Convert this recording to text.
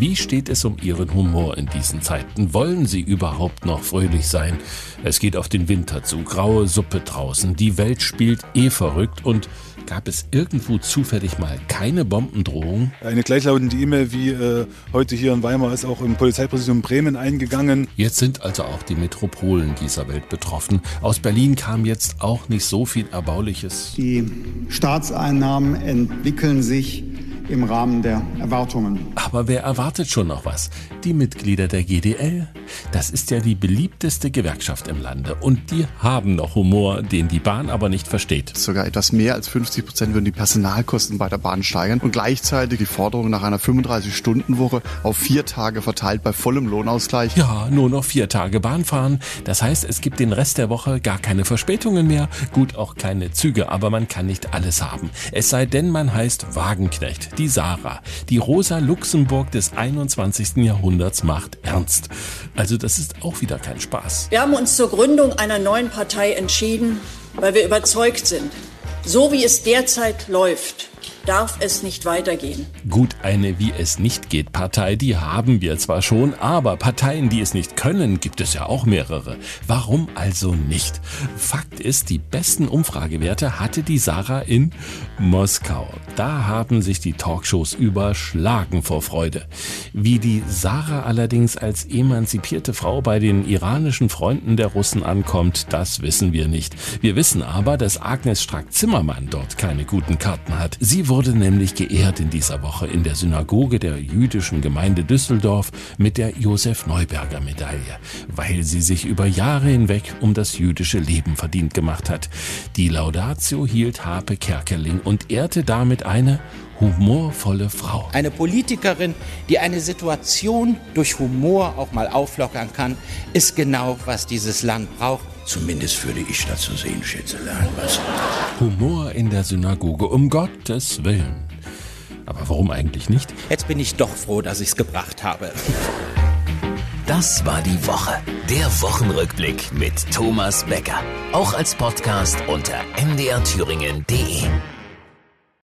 Wie steht es um Ihren Humor in diesen Zeiten? Wollen Sie überhaupt noch fröhlich sein? Es geht auf den Winter zu, graue Suppe draußen, die Welt spielt eh verrückt und gab es irgendwo zufällig mal keine Bombendrohung? Eine gleichlautende E-Mail wie äh, heute hier in Weimar ist auch im Polizeipräsidium Bremen eingegangen. Jetzt sind also auch die Metropolen dieser Welt betroffen. Aus Berlin kam jetzt auch nicht so viel Erbauliches. Die Staatseinnahmen entwickeln sich im Rahmen der Erwartungen. Aber wer erwartet schon noch was? Die Mitglieder der GDL? Das ist ja die beliebteste Gewerkschaft im Lande. Und die haben noch Humor, den die Bahn aber nicht versteht. Sogar etwas mehr als 50 Prozent würden die Personalkosten bei der Bahn steigern und gleichzeitig die Forderung nach einer 35-Stunden-Woche auf vier Tage verteilt bei vollem Lohnausgleich. Ja, nur noch vier Tage Bahn fahren. Das heißt, es gibt den Rest der Woche gar keine Verspätungen mehr. Gut, auch keine Züge, aber man kann nicht alles haben. Es sei denn, man heißt Wagenknecht die Sarah. Die Rosa Luxemburg des 21. Jahrhunderts macht ernst. Also das ist auch wieder kein Spaß. Wir haben uns zur Gründung einer neuen Partei entschieden, weil wir überzeugt sind, so wie es derzeit läuft, darf es nicht weitergehen. Gut, eine wie es nicht geht Partei, die haben wir zwar schon, aber Parteien, die es nicht können, gibt es ja auch mehrere. Warum also nicht? Fakt ist, die besten Umfragewerte hatte die Sarah in Moskau. Da haben sich die Talkshows überschlagen vor Freude. Wie die Sarah allerdings als emanzipierte Frau bei den iranischen Freunden der Russen ankommt, das wissen wir nicht. Wir wissen aber, dass Agnes Strack-Zimmermann dort keine guten Karten hat. Sie wurde wurde nämlich geehrt in dieser Woche in der Synagoge der jüdischen Gemeinde Düsseldorf mit der Josef Neuberger Medaille, weil sie sich über Jahre hinweg um das jüdische Leben verdient gemacht hat. Die Laudatio hielt Harpe Kerkeling und ehrte damit eine humorvolle Frau. Eine Politikerin, die eine Situation durch Humor auch mal auflockern kann, ist genau, was dieses Land braucht. Zumindest würde ich das so sehen, Schätzelein. Was? Humor in der Synagoge, um Gottes Willen. Aber warum eigentlich nicht? Jetzt bin ich doch froh, dass ich es gebracht habe. Das war die Woche. Der Wochenrückblick mit Thomas Becker. Auch als Podcast unter mdrthüringen.de.